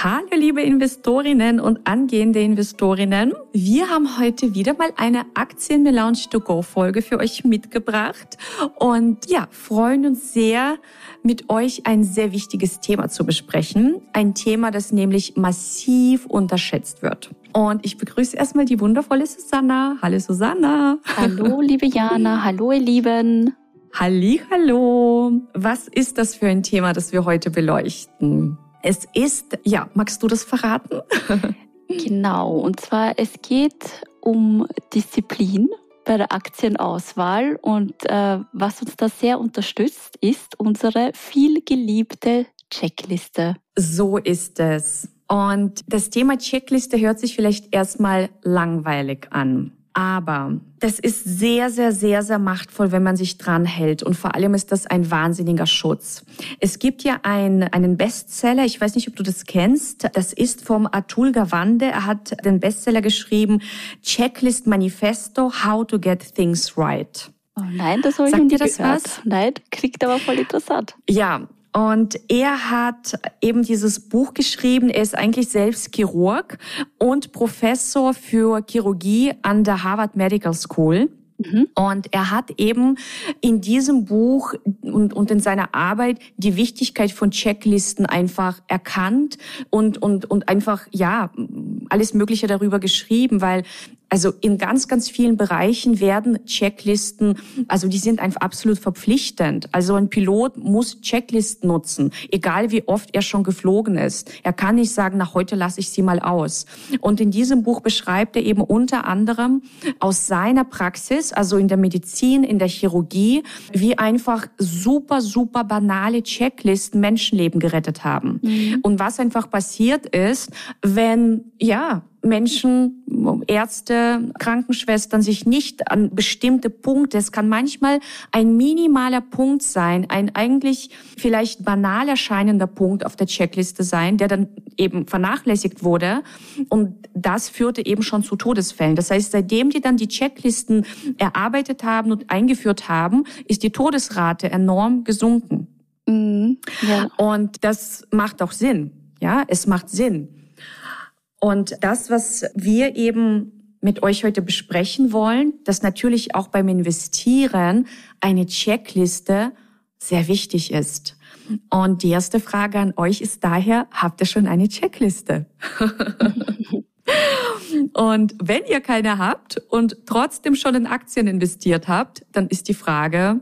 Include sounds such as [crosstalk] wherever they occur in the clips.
Hallo liebe Investorinnen und angehende Investorinnen. Wir haben heute wieder mal eine Aktien Melange to Go Folge für euch mitgebracht und ja, freuen uns sehr mit euch ein sehr wichtiges Thema zu besprechen. Ein Thema, das nämlich massiv unterschätzt wird. Und ich begrüße erstmal die wundervolle Susanna. Hallo Susanna. Hallo [laughs] liebe Jana. Hallo ihr Lieben. Hallo. Was ist das für ein Thema, das wir heute beleuchten? Es ist, ja, magst du das verraten? [laughs] genau, und zwar es geht um Disziplin bei der Aktienauswahl und äh, was uns da sehr unterstützt, ist unsere vielgeliebte Checkliste. So ist es. Und das Thema Checkliste hört sich vielleicht erstmal langweilig an. Aber das ist sehr, sehr, sehr, sehr machtvoll, wenn man sich dran hält. Und vor allem ist das ein wahnsinniger Schutz. Es gibt ja ein, einen Bestseller, ich weiß nicht, ob du das kennst. Das ist vom Atul Gawande. Er hat den Bestseller geschrieben, Checklist Manifesto, How to Get Things Right. Oh nein, das habe ich Sagt dir das gehört. was? Nein, kriegt aber voll interessant. Ja, und er hat eben dieses Buch geschrieben. Er ist eigentlich selbst Chirurg und Professor für Chirurgie an der Harvard Medical School. Mhm. Und er hat eben in diesem Buch und, und in seiner Arbeit die Wichtigkeit von Checklisten einfach erkannt und, und, und einfach, ja, alles Mögliche darüber geschrieben, weil also in ganz, ganz vielen Bereichen werden Checklisten, also die sind einfach absolut verpflichtend. Also ein Pilot muss Checklisten nutzen, egal wie oft er schon geflogen ist. Er kann nicht sagen, nach heute lasse ich sie mal aus. Und in diesem Buch beschreibt er eben unter anderem aus seiner Praxis, also in der Medizin, in der Chirurgie, wie einfach super, super banale Checklisten Menschenleben gerettet haben. Mhm. Und was einfach passiert ist, wenn, ja, Menschen, Ärzte, Krankenschwestern sich nicht an bestimmte Punkte, es kann manchmal ein minimaler Punkt sein, ein eigentlich vielleicht banal erscheinender Punkt auf der Checkliste sein, der dann eben vernachlässigt wurde. Und das führte eben schon zu Todesfällen. Das heißt, seitdem die dann die Checklisten erarbeitet haben und eingeführt haben, ist die Todesrate enorm gesunken. Mhm, ja. Und das macht auch Sinn. Ja, es macht Sinn. Und das, was wir eben mit euch heute besprechen wollen, dass natürlich auch beim Investieren eine Checkliste sehr wichtig ist. Und die erste Frage an euch ist daher, habt ihr schon eine Checkliste? [laughs] und wenn ihr keine habt und trotzdem schon in Aktien investiert habt, dann ist die Frage,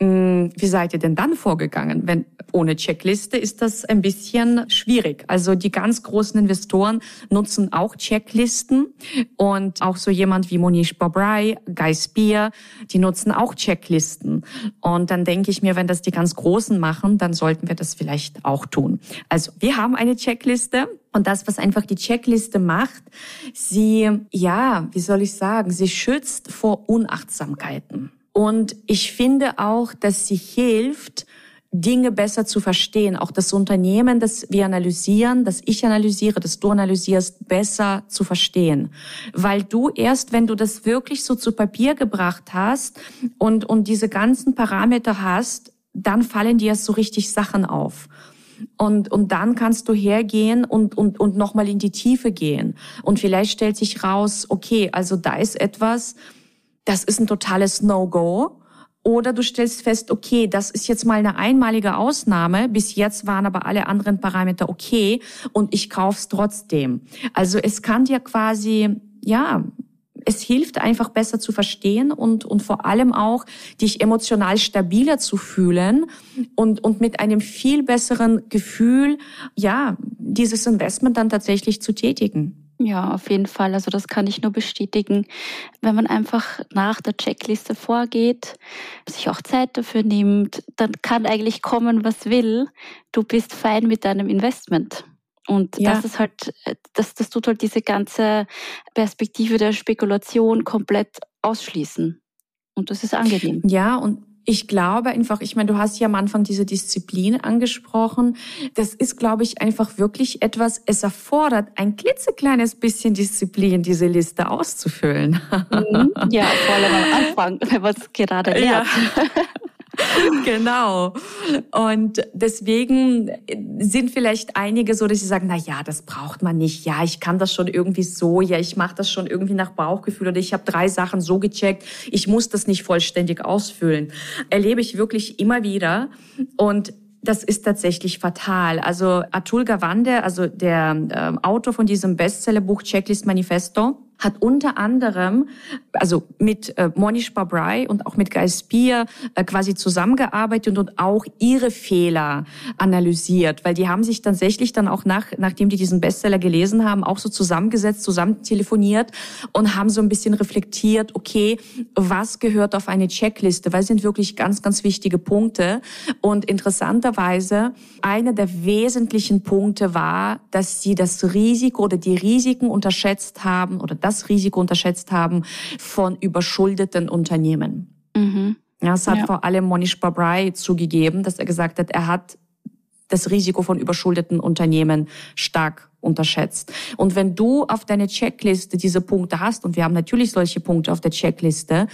wie seid ihr denn dann vorgegangen? Wenn ohne Checkliste ist das ein bisschen schwierig. Also die ganz großen Investoren nutzen auch Checklisten und auch so jemand wie Monish Bobray, Guy Spear, die nutzen auch Checklisten. Und dann denke ich mir, wenn das die ganz Großen machen, dann sollten wir das vielleicht auch tun. Also wir haben eine Checkliste. Und das, was einfach die Checkliste macht, sie, ja, wie soll ich sagen, sie schützt vor Unachtsamkeiten. Und ich finde auch, dass sie hilft, Dinge besser zu verstehen. Auch das Unternehmen, das wir analysieren, das ich analysiere, das du analysierst, besser zu verstehen. Weil du erst, wenn du das wirklich so zu Papier gebracht hast und, und diese ganzen Parameter hast, dann fallen dir so richtig Sachen auf. Und, und dann kannst du hergehen und, und, und nochmal in die Tiefe gehen. Und vielleicht stellt sich raus, okay, also da ist etwas, das ist ein totales No-Go. Oder du stellst fest, okay, das ist jetzt mal eine einmalige Ausnahme. Bis jetzt waren aber alle anderen Parameter okay und ich kauf's trotzdem. Also es kann dir quasi, ja, es hilft einfach besser zu verstehen und, und vor allem auch dich emotional stabiler zu fühlen und, und mit einem viel besseren Gefühl, ja, dieses Investment dann tatsächlich zu tätigen. Ja, auf jeden Fall. Also das kann ich nur bestätigen. Wenn man einfach nach der Checkliste vorgeht, sich auch Zeit dafür nimmt, dann kann eigentlich kommen, was will. Du bist fein mit deinem Investment. Und ja. das ist halt, das, das tut halt diese ganze Perspektive der Spekulation komplett ausschließen. Und das ist angenehm. Ja, und Ich glaube einfach, ich meine, du hast ja am Anfang diese Disziplin angesprochen. Das ist, glaube ich, einfach wirklich etwas, es erfordert ein klitzekleines bisschen Disziplin, diese Liste auszufüllen. Mhm. Ja, vor allem am Anfang, wenn man es gerade lernt. [laughs] Ja. [laughs] genau. Und deswegen sind vielleicht einige so, dass sie sagen, na ja, das braucht man nicht. Ja, ich kann das schon irgendwie so. Ja, ich mache das schon irgendwie nach Bauchgefühl oder ich habe drei Sachen so gecheckt. Ich muss das nicht vollständig ausfüllen. Erlebe ich wirklich immer wieder. Und das ist tatsächlich fatal. Also Atul Gawande, also der äh, Autor von diesem Bestsellerbuch Checklist Manifesto, hat unter anderem, also mit äh, Monish Babrai und auch mit Guy Spear äh, quasi zusammengearbeitet und auch ihre Fehler analysiert, weil die haben sich tatsächlich dann auch nach, nachdem die diesen Bestseller gelesen haben, auch so zusammengesetzt, zusammen telefoniert und haben so ein bisschen reflektiert, okay, was gehört auf eine Checkliste, weil sind wirklich ganz, ganz wichtige Punkte. Und interessanterweise, einer der wesentlichen Punkte war, dass sie das Risiko oder die Risiken unterschätzt haben oder das Risiko unterschätzt haben von überschuldeten Unternehmen. Mhm. Ja, das hat ja. vor allem Monish Babrai zugegeben, dass er gesagt hat, er hat das Risiko von überschuldeten Unternehmen stark unterschätzt. Und wenn du auf deine Checkliste diese Punkte hast, und wir haben natürlich solche Punkte auf der Checkliste,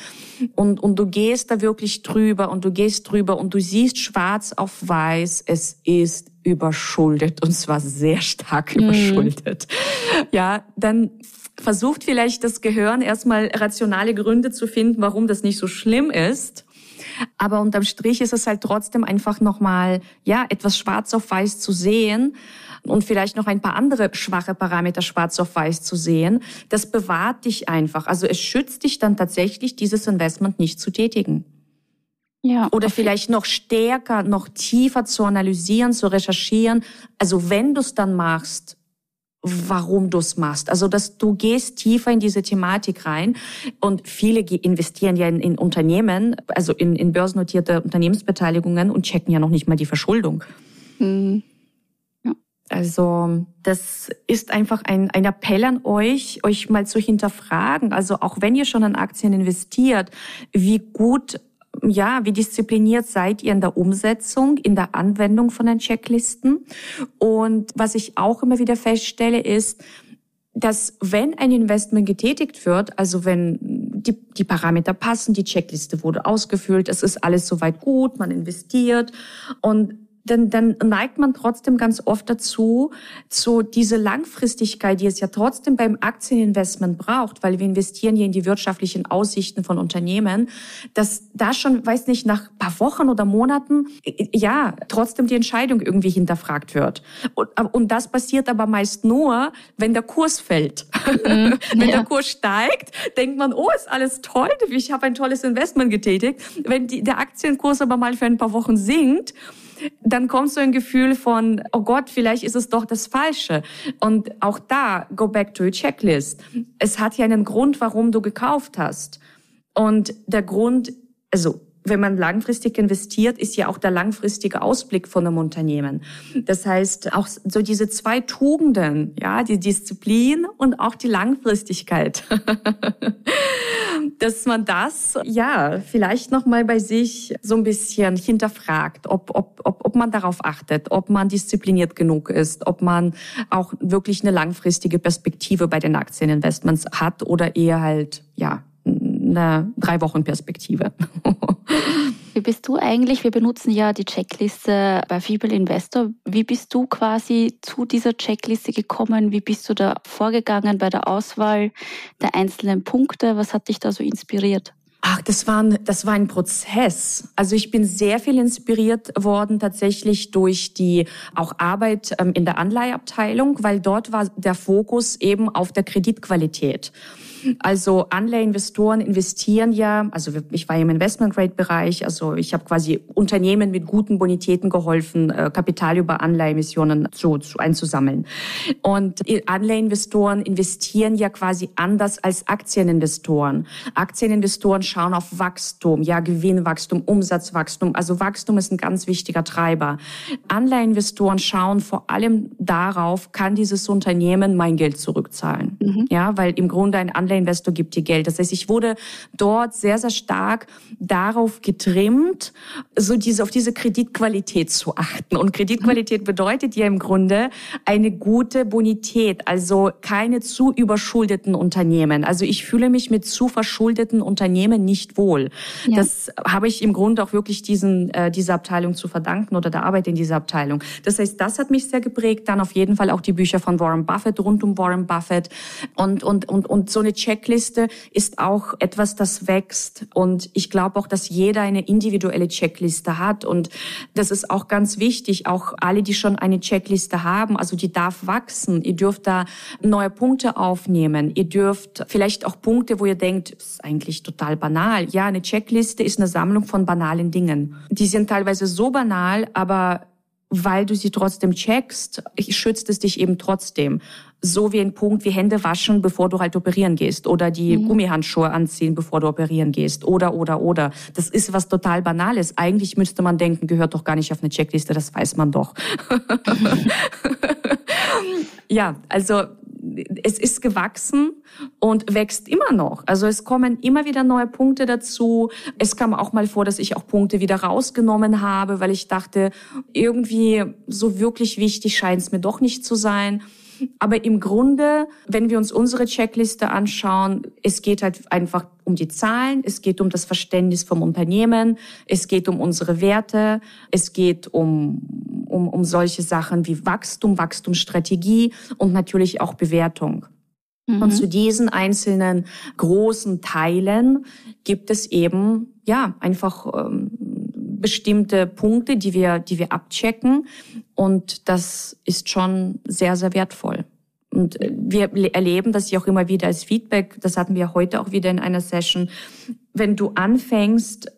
und, und du gehst da wirklich drüber und du gehst drüber und du siehst schwarz auf weiß, es ist überschuldet und zwar sehr stark mhm. überschuldet. Ja, dann versucht vielleicht das Gehirn erstmal rationale Gründe zu finden, warum das nicht so schlimm ist. Aber unterm Strich ist es halt trotzdem einfach nochmal, ja, etwas schwarz auf weiß zu sehen und vielleicht noch ein paar andere schwache Parameter schwarz auf weiß zu sehen. Das bewahrt dich einfach. Also es schützt dich dann tatsächlich, dieses Investment nicht zu tätigen. Ja, Oder vielleicht noch stärker, noch tiefer zu analysieren, zu recherchieren. Also wenn du es dann machst, warum du es machst. Also, dass du gehst tiefer in diese Thematik rein und viele investieren ja in, in Unternehmen, also in, in börsennotierte Unternehmensbeteiligungen und checken ja noch nicht mal die Verschuldung. Mhm. Also das ist einfach ein, ein Appell an euch, euch mal zu hinterfragen. Also auch wenn ihr schon an Aktien investiert, wie gut ja, wie diszipliniert seid ihr in der Umsetzung, in der Anwendung von den Checklisten? Und was ich auch immer wieder feststelle, ist, dass wenn ein Investment getätigt wird, also wenn die, die Parameter passen, die Checkliste wurde ausgefüllt, es ist alles soweit gut, man investiert und dann, dann neigt man trotzdem ganz oft dazu, so diese Langfristigkeit, die es ja trotzdem beim Aktieninvestment braucht, weil wir investieren hier in die wirtschaftlichen Aussichten von Unternehmen, dass da schon, weiß nicht, nach paar Wochen oder Monaten, ja, trotzdem die Entscheidung irgendwie hinterfragt wird. Und, und das passiert aber meist nur, wenn der Kurs fällt. Mhm, [laughs] wenn ja. der Kurs steigt, denkt man, oh, ist alles toll, ich habe ein tolles Investment getätigt. Wenn die, der Aktienkurs aber mal für ein paar Wochen sinkt, dann kommt so ein Gefühl von, oh Gott, vielleicht ist es doch das Falsche. Und auch da, go back to your checklist. Es hat ja einen Grund, warum du gekauft hast. Und der Grund, also wenn man langfristig investiert, ist ja auch der langfristige Ausblick von einem Unternehmen. Das heißt, auch so diese zwei Tugenden, ja, die Disziplin und auch die Langfristigkeit. [laughs] dass man das, ja, vielleicht nochmal bei sich so ein bisschen hinterfragt, ob, ob, ob, ob man darauf achtet, ob man diszipliniert genug ist, ob man auch wirklich eine langfristige Perspektive bei den Aktieninvestments hat oder eher halt, ja, eine drei Wochen Perspektive. [laughs] Wie bist du eigentlich? Wir benutzen ja die Checkliste bei Fibel Investor. Wie bist du quasi zu dieser Checkliste gekommen? Wie bist du da vorgegangen bei der Auswahl der einzelnen Punkte? Was hat dich da so inspiriert? Ach, das war, ein, das war ein Prozess. Also ich bin sehr viel inspiriert worden tatsächlich durch die auch Arbeit ähm, in der Anleiheabteilung, weil dort war der Fokus eben auf der Kreditqualität. Also Anleiheinvestoren investieren ja, also ich war im Investment-Grade-Bereich, also ich habe quasi Unternehmen mit guten Bonitäten geholfen, äh, Kapital über Anleihemissionen zu, zu einzusammeln. Und Anleiheinvestoren investieren ja quasi anders als Aktieninvestoren. Aktieninvestoren schauen auf Wachstum, ja Gewinnwachstum, Umsatzwachstum. Also Wachstum ist ein ganz wichtiger Treiber. Anleiheinvestoren schauen vor allem darauf, kann dieses Unternehmen mein Geld zurückzahlen. Mhm. Ja, weil im Grunde ein Anleihen der Investor gibt dir Geld. Das heißt, ich wurde dort sehr, sehr stark darauf getrimmt, so diese, auf diese Kreditqualität zu achten. Und Kreditqualität bedeutet ja im Grunde eine gute Bonität, also keine zu überschuldeten Unternehmen. Also ich fühle mich mit zu verschuldeten Unternehmen nicht wohl. Ja. Das habe ich im Grunde auch wirklich diesen, äh, dieser Abteilung zu verdanken oder der Arbeit in dieser Abteilung. Das heißt, das hat mich sehr geprägt. Dann auf jeden Fall auch die Bücher von Warren Buffett rund um Warren Buffett. Und, und, und, und so eine Checkliste ist auch etwas, das wächst. Und ich glaube auch, dass jeder eine individuelle Checkliste hat. Und das ist auch ganz wichtig. Auch alle, die schon eine Checkliste haben, also die darf wachsen. Ihr dürft da neue Punkte aufnehmen. Ihr dürft vielleicht auch Punkte, wo ihr denkt, ist eigentlich total banal. Ja, eine Checkliste ist eine Sammlung von banalen Dingen. Die sind teilweise so banal, aber weil du sie trotzdem checkst, schützt es dich eben trotzdem. So wie ein Punkt wie Hände waschen, bevor du halt operieren gehst oder die mhm. Gummihandschuhe anziehen, bevor du operieren gehst oder, oder, oder. Das ist was total Banales. Eigentlich müsste man denken, gehört doch gar nicht auf eine Checkliste, das weiß man doch. [laughs] [laughs] ja, also es ist gewachsen und wächst immer noch. Also es kommen immer wieder neue Punkte dazu. Es kam auch mal vor, dass ich auch Punkte wieder rausgenommen habe, weil ich dachte, irgendwie so wirklich wichtig scheint es mir doch nicht zu sein. Aber im Grunde, wenn wir uns unsere Checkliste anschauen, es geht halt einfach um die Zahlen, es geht um das Verständnis vom Unternehmen, es geht um unsere Werte, es geht um, um, um solche Sachen wie Wachstum, Wachstumsstrategie und natürlich auch Bewertung. Mhm. Und zu diesen einzelnen großen Teilen gibt es eben, ja, einfach ähm, bestimmte Punkte, die wir, die wir abchecken. Und das ist schon sehr, sehr wertvoll. Und äh, wir erleben das ja auch immer wieder als Feedback. Das hatten wir heute auch wieder in einer Session. Wenn du anfängst,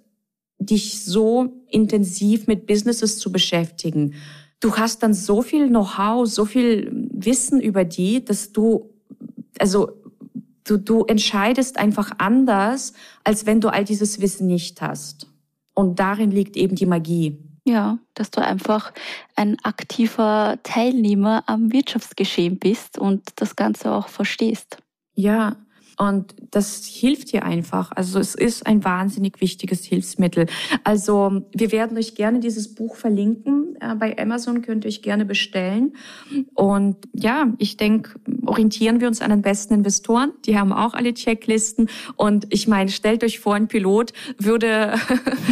dich so intensiv mit Businesses zu beschäftigen, du hast dann so viel Know-how, so viel Wissen über die, dass du, also du, du entscheidest einfach anders, als wenn du all dieses Wissen nicht hast. Und darin liegt eben die Magie. Ja, dass du einfach ein aktiver Teilnehmer am Wirtschaftsgeschehen bist und das Ganze auch verstehst. Ja, und das hilft dir einfach. Also es ist ein wahnsinnig wichtiges Hilfsmittel. Also wir werden euch gerne dieses Buch verlinken. Äh, bei Amazon könnt ihr euch gerne bestellen. Und ja, ich denke, orientieren wir uns an den besten Investoren. Die haben auch alle Checklisten. Und ich meine, stellt euch vor, ein Pilot würde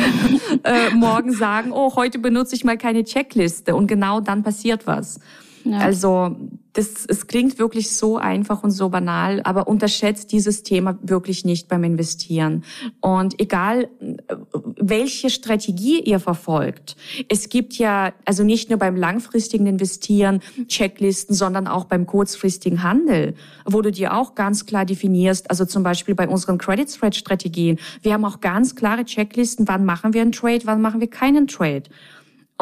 [laughs] äh, morgen sagen, oh, heute benutze ich mal keine Checkliste. Und genau dann passiert was. Ja. Also das, es klingt wirklich so einfach und so banal, aber unterschätzt dieses Thema wirklich nicht beim Investieren. Und egal, welche Strategie ihr verfolgt, es gibt ja, also nicht nur beim langfristigen Investieren Checklisten, sondern auch beim kurzfristigen Handel, wo du dir auch ganz klar definierst, also zum Beispiel bei unseren Credit Spread Strategien, wir haben auch ganz klare Checklisten, wann machen wir einen Trade, wann machen wir keinen Trade.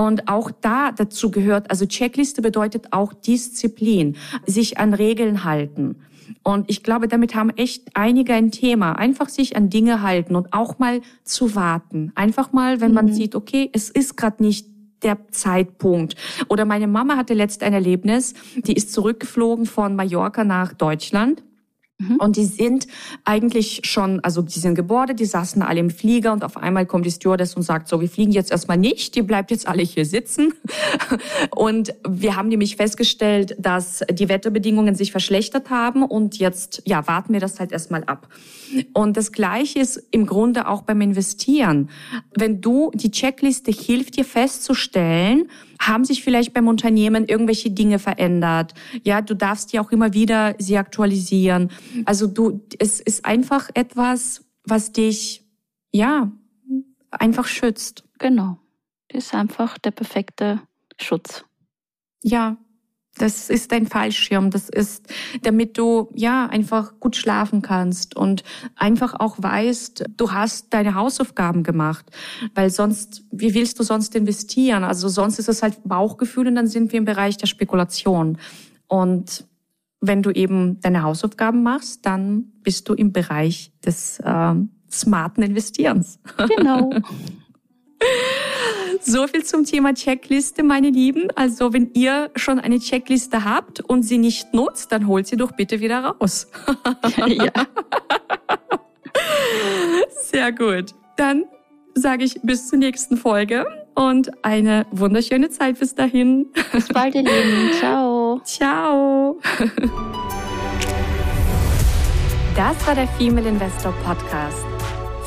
Und auch da dazu gehört, also Checkliste bedeutet auch Disziplin, sich an Regeln halten. Und ich glaube, damit haben echt einige ein Thema. Einfach sich an Dinge halten und auch mal zu warten. Einfach mal, wenn man mhm. sieht, okay, es ist gerade nicht der Zeitpunkt. Oder meine Mama hatte letzt ein Erlebnis, die ist zurückgeflogen von Mallorca nach Deutschland Mhm. Und die sind eigentlich schon, also die sind gebordet, die saßen alle im Flieger und auf einmal kommt die Stewardess und sagt so, wir fliegen jetzt erstmal nicht, ihr bleibt jetzt alle hier sitzen. [laughs] Und wir haben nämlich festgestellt, dass die Wetterbedingungen sich verschlechtert haben und jetzt, ja, warten wir das halt erstmal ab. Und das Gleiche ist im Grunde auch beim Investieren. Wenn du, die Checkliste hilft dir festzustellen, haben sich vielleicht beim Unternehmen irgendwelche Dinge verändert? Ja, du darfst ja auch immer wieder sie aktualisieren. Also du, es ist einfach etwas, was dich, ja, einfach schützt. Genau. Ist einfach der perfekte Schutz. Ja, das ist dein Fallschirm. Das ist, damit du ja einfach gut schlafen kannst und einfach auch weißt, du hast deine Hausaufgaben gemacht. Weil sonst, wie willst du sonst investieren? Also sonst ist es halt Bauchgefühl und dann sind wir im Bereich der Spekulation. Und wenn du eben deine Hausaufgaben machst, dann bist du im Bereich des äh, smarten Investierens. Genau. [laughs] so viel zum Thema Checkliste, meine Lieben. Also wenn ihr schon eine Checkliste habt und sie nicht nutzt, dann holt sie doch bitte wieder raus. [laughs] ja. [laughs] Sehr gut. Dann sage ich bis zur nächsten Folge und eine wunderschöne Zeit bis dahin. Bis bald, ihr Lieben. [laughs] Ciao. Ciao. Das war der Female Investor Podcast.